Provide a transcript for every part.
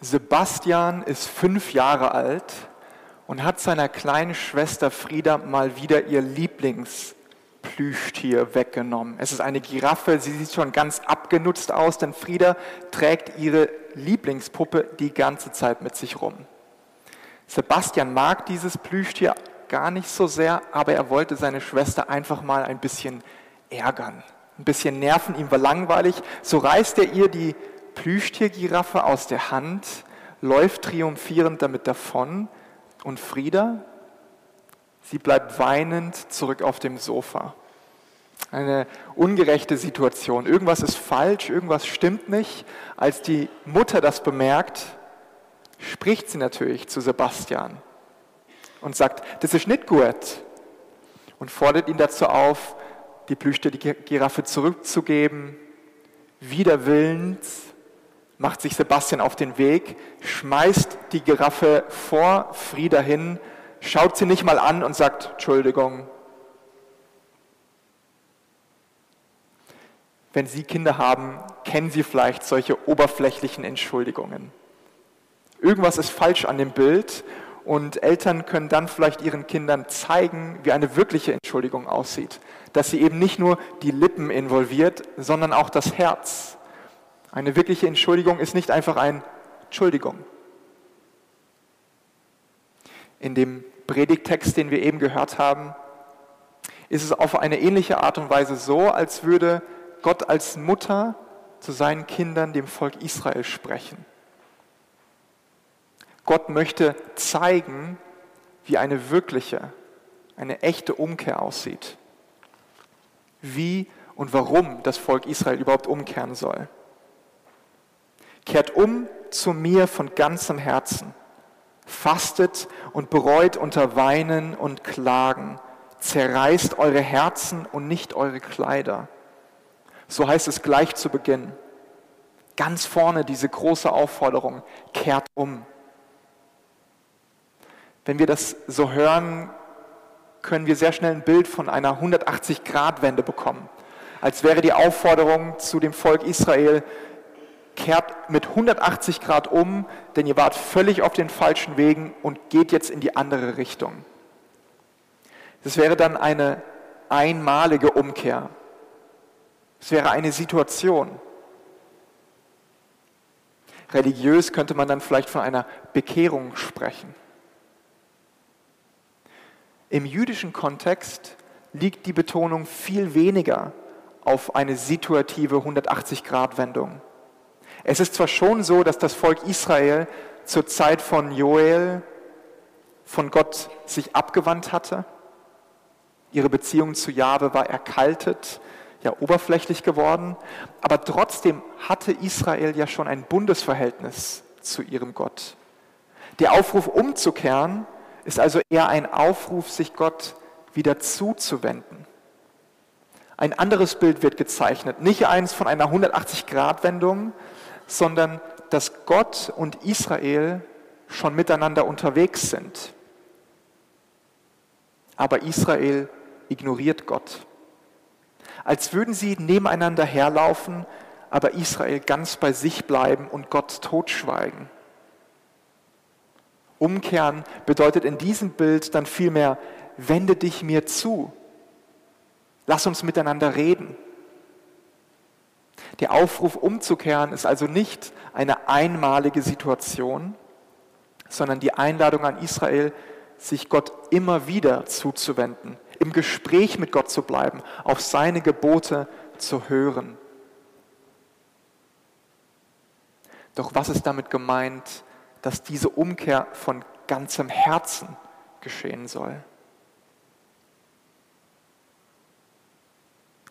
Sebastian ist fünf Jahre alt und hat seiner kleinen Schwester Frieda mal wieder ihr Lieblingsplüschtier weggenommen. Es ist eine Giraffe, sie sieht schon ganz abgenutzt aus, denn Frieda trägt ihre Lieblingspuppe die ganze Zeit mit sich rum. Sebastian mag dieses Plüschtier gar nicht so sehr, aber er wollte seine Schwester einfach mal ein bisschen ärgern. Ein bisschen nerven, ihm war langweilig. So reißt er ihr die Plüschtiergiraffe aus der Hand, läuft triumphierend damit davon und Frieda, sie bleibt weinend zurück auf dem Sofa. Eine ungerechte Situation. Irgendwas ist falsch, irgendwas stimmt nicht. Als die Mutter das bemerkt, spricht sie natürlich zu Sebastian und sagt, das ist nicht gut. Und fordert ihn dazu auf, die Plüschtier-Giraffe zurückzugeben. Wider Willens macht sich Sebastian auf den Weg, schmeißt die Giraffe vor Frieda hin, schaut sie nicht mal an und sagt, Entschuldigung. Wenn Sie Kinder haben, kennen Sie vielleicht solche oberflächlichen Entschuldigungen. Irgendwas ist falsch an dem Bild und Eltern können dann vielleicht ihren Kindern zeigen, wie eine wirkliche Entschuldigung aussieht. Dass sie eben nicht nur die Lippen involviert, sondern auch das Herz. Eine wirkliche Entschuldigung ist nicht einfach ein Entschuldigung. In dem Predigtext, den wir eben gehört haben, ist es auf eine ähnliche Art und Weise so, als würde Gott als Mutter zu seinen Kindern, dem Volk Israel, sprechen. Gott möchte zeigen, wie eine wirkliche, eine echte Umkehr aussieht. Wie und warum das Volk Israel überhaupt umkehren soll. Kehrt um zu mir von ganzem Herzen. Fastet und bereut unter Weinen und Klagen. Zerreißt eure Herzen und nicht eure Kleider. So heißt es gleich zu Beginn. Ganz vorne diese große Aufforderung. Kehrt um. Wenn wir das so hören, können wir sehr schnell ein Bild von einer 180-Grad-Wende bekommen. Als wäre die Aufforderung zu dem Volk Israel, kehrt mit 180 Grad um, denn ihr wart völlig auf den falschen Wegen und geht jetzt in die andere Richtung. Das wäre dann eine einmalige Umkehr. Es wäre eine Situation. Religiös könnte man dann vielleicht von einer Bekehrung sprechen. Im jüdischen Kontext liegt die Betonung viel weniger auf eine situative 180-Grad-Wendung. Es ist zwar schon so, dass das Volk Israel zur Zeit von Joel von Gott sich abgewandt hatte. Ihre Beziehung zu Jahwe war erkaltet, ja oberflächlich geworden, aber trotzdem hatte Israel ja schon ein Bundesverhältnis zu ihrem Gott. Der Aufruf umzukehren ist also eher ein Aufruf, sich Gott wieder zuzuwenden. Ein anderes Bild wird gezeichnet, nicht eins von einer 180-Grad-Wendung, sondern dass Gott und Israel schon miteinander unterwegs sind. Aber Israel ignoriert Gott. Als würden sie nebeneinander herlaufen, aber Israel ganz bei sich bleiben und Gott totschweigen. Umkehren bedeutet in diesem Bild dann vielmehr, wende dich mir zu. Lass uns miteinander reden. Der Aufruf umzukehren ist also nicht eine einmalige Situation, sondern die Einladung an Israel, sich Gott immer wieder zuzuwenden, im Gespräch mit Gott zu bleiben, auf seine Gebote zu hören. Doch was ist damit gemeint, dass diese Umkehr von ganzem Herzen geschehen soll.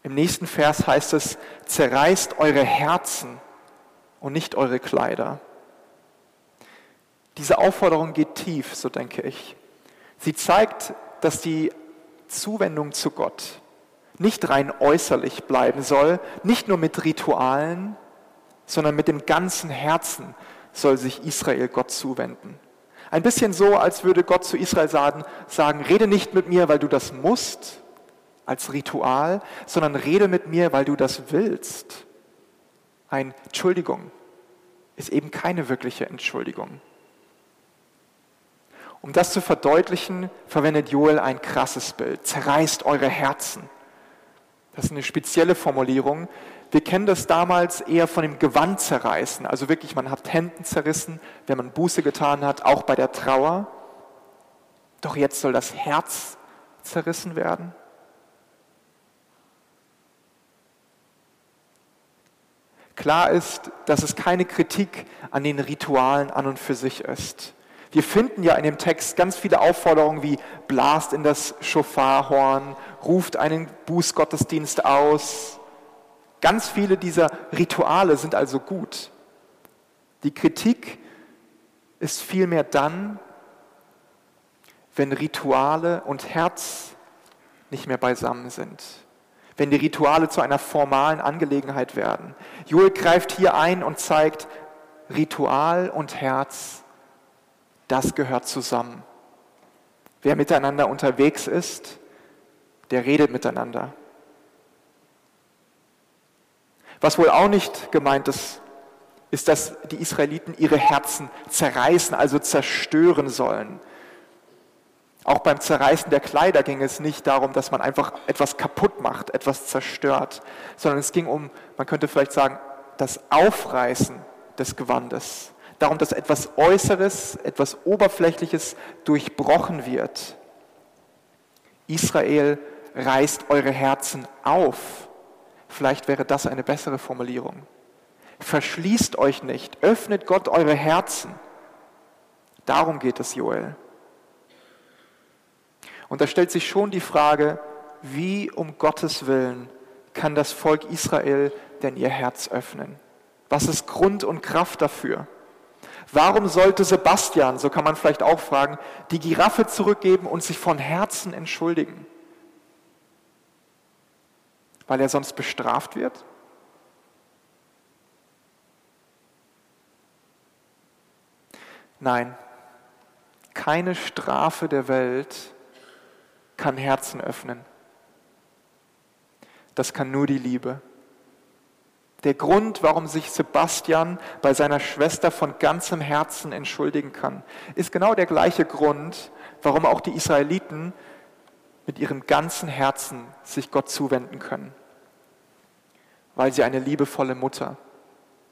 Im nächsten Vers heißt es, zerreißt eure Herzen und nicht eure Kleider. Diese Aufforderung geht tief, so denke ich. Sie zeigt, dass die Zuwendung zu Gott nicht rein äußerlich bleiben soll, nicht nur mit Ritualen, sondern mit dem ganzen Herzen, soll sich Israel Gott zuwenden. Ein bisschen so, als würde Gott zu Israel sagen, sagen, rede nicht mit mir, weil du das musst, als Ritual, sondern rede mit mir, weil du das willst. Ein Entschuldigung. ist eben keine wirkliche Entschuldigung. Um das zu verdeutlichen, verwendet Joel ein krasses Bild. Zerreißt eure Herzen. Das ist eine spezielle Formulierung. Wir kennen das damals eher von dem Gewand zerreißen. Also wirklich, man hat Händen zerrissen, wenn man Buße getan hat, auch bei der Trauer. Doch jetzt soll das Herz zerrissen werden. Klar ist, dass es keine Kritik an den Ritualen an und für sich ist. Wir finden ja in dem Text ganz viele Aufforderungen wie blast in das Schofarhorn, ruft einen Bußgottesdienst aus. Ganz viele dieser Rituale sind also gut. Die Kritik ist vielmehr dann, wenn Rituale und Herz nicht mehr beisammen sind wenn die Rituale zu einer formalen Angelegenheit werden. Joel greift hier ein und zeigt, Ritual und Herz, das gehört zusammen. Wer miteinander unterwegs ist, der redet miteinander. Was wohl auch nicht gemeint ist, ist, dass die Israeliten ihre Herzen zerreißen, also zerstören sollen. Auch beim Zerreißen der Kleider ging es nicht darum, dass man einfach etwas kaputt macht, etwas zerstört, sondern es ging um, man könnte vielleicht sagen, das Aufreißen des Gewandes. Darum, dass etwas Äußeres, etwas Oberflächliches durchbrochen wird. Israel reißt eure Herzen auf. Vielleicht wäre das eine bessere Formulierung. Verschließt euch nicht, öffnet Gott eure Herzen. Darum geht es Joel. Und da stellt sich schon die Frage, wie um Gottes Willen kann das Volk Israel denn ihr Herz öffnen? Was ist Grund und Kraft dafür? Warum sollte Sebastian, so kann man vielleicht auch fragen, die Giraffe zurückgeben und sich von Herzen entschuldigen? Weil er sonst bestraft wird? Nein, keine Strafe der Welt kann Herzen öffnen. Das kann nur die Liebe. Der Grund, warum sich Sebastian bei seiner Schwester von ganzem Herzen entschuldigen kann, ist genau der gleiche Grund, warum auch die Israeliten mit ihrem ganzen Herzen sich Gott zuwenden können. Weil sie eine liebevolle Mutter,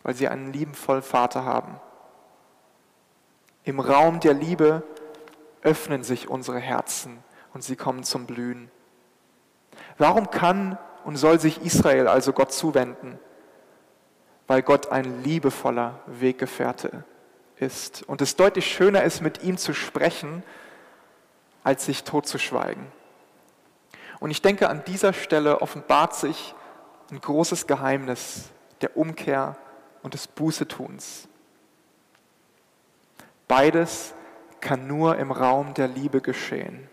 weil sie einen liebevollen Vater haben. Im Raum der Liebe öffnen sich unsere Herzen und sie kommen zum Blühen. Warum kann und soll sich Israel also Gott zuwenden? Weil Gott ein liebevoller Weggefährte ist und es deutlich schöner ist, mit ihm zu sprechen, als sich totzuschweigen. Und ich denke, an dieser Stelle offenbart sich ein großes Geheimnis der Umkehr und des Bußetuns. Beides kann nur im Raum der Liebe geschehen.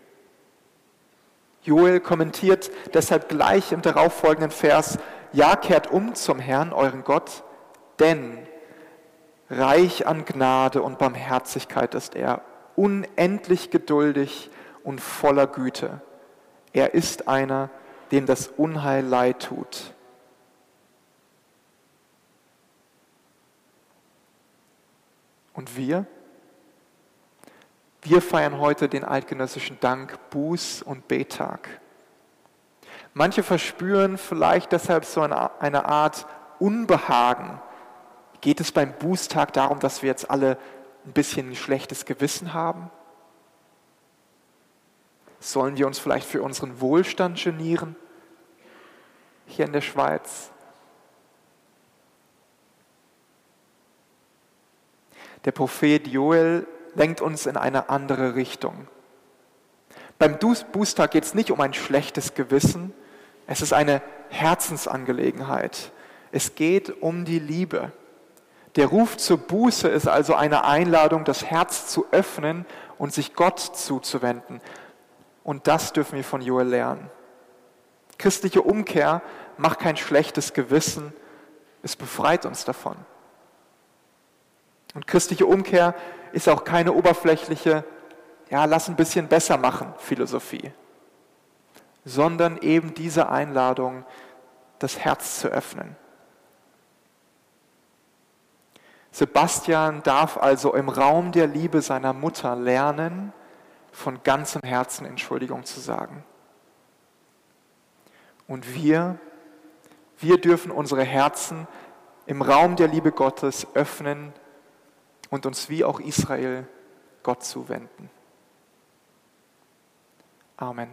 Joel kommentiert deshalb gleich im darauffolgenden Vers, ja, kehrt um zum Herrn, euren Gott, denn reich an Gnade und Barmherzigkeit ist er, unendlich geduldig und voller Güte. Er ist einer, dem das Unheil leid tut. Und wir? Wir feiern heute den altgenössischen Dank, Buß- und Betag. Manche verspüren vielleicht deshalb so eine Art Unbehagen. Geht es beim Bußtag darum, dass wir jetzt alle ein bisschen ein schlechtes Gewissen haben? Sollen wir uns vielleicht für unseren Wohlstand genieren hier in der Schweiz? Der Prophet Joel lenkt uns in eine andere Richtung. Beim Boostag geht es nicht um ein schlechtes Gewissen, es ist eine Herzensangelegenheit. Es geht um die Liebe. Der Ruf zur Buße ist also eine Einladung, das Herz zu öffnen und sich Gott zuzuwenden. Und das dürfen wir von Joel lernen. Christliche Umkehr macht kein schlechtes Gewissen, es befreit uns davon. Und christliche Umkehr ist auch keine oberflächliche, ja, lass ein bisschen besser machen Philosophie, sondern eben diese Einladung, das Herz zu öffnen. Sebastian darf also im Raum der Liebe seiner Mutter lernen, von ganzem Herzen Entschuldigung zu sagen. Und wir, wir dürfen unsere Herzen im Raum der Liebe Gottes öffnen und uns wie auch Israel Gott zuwenden. Amen.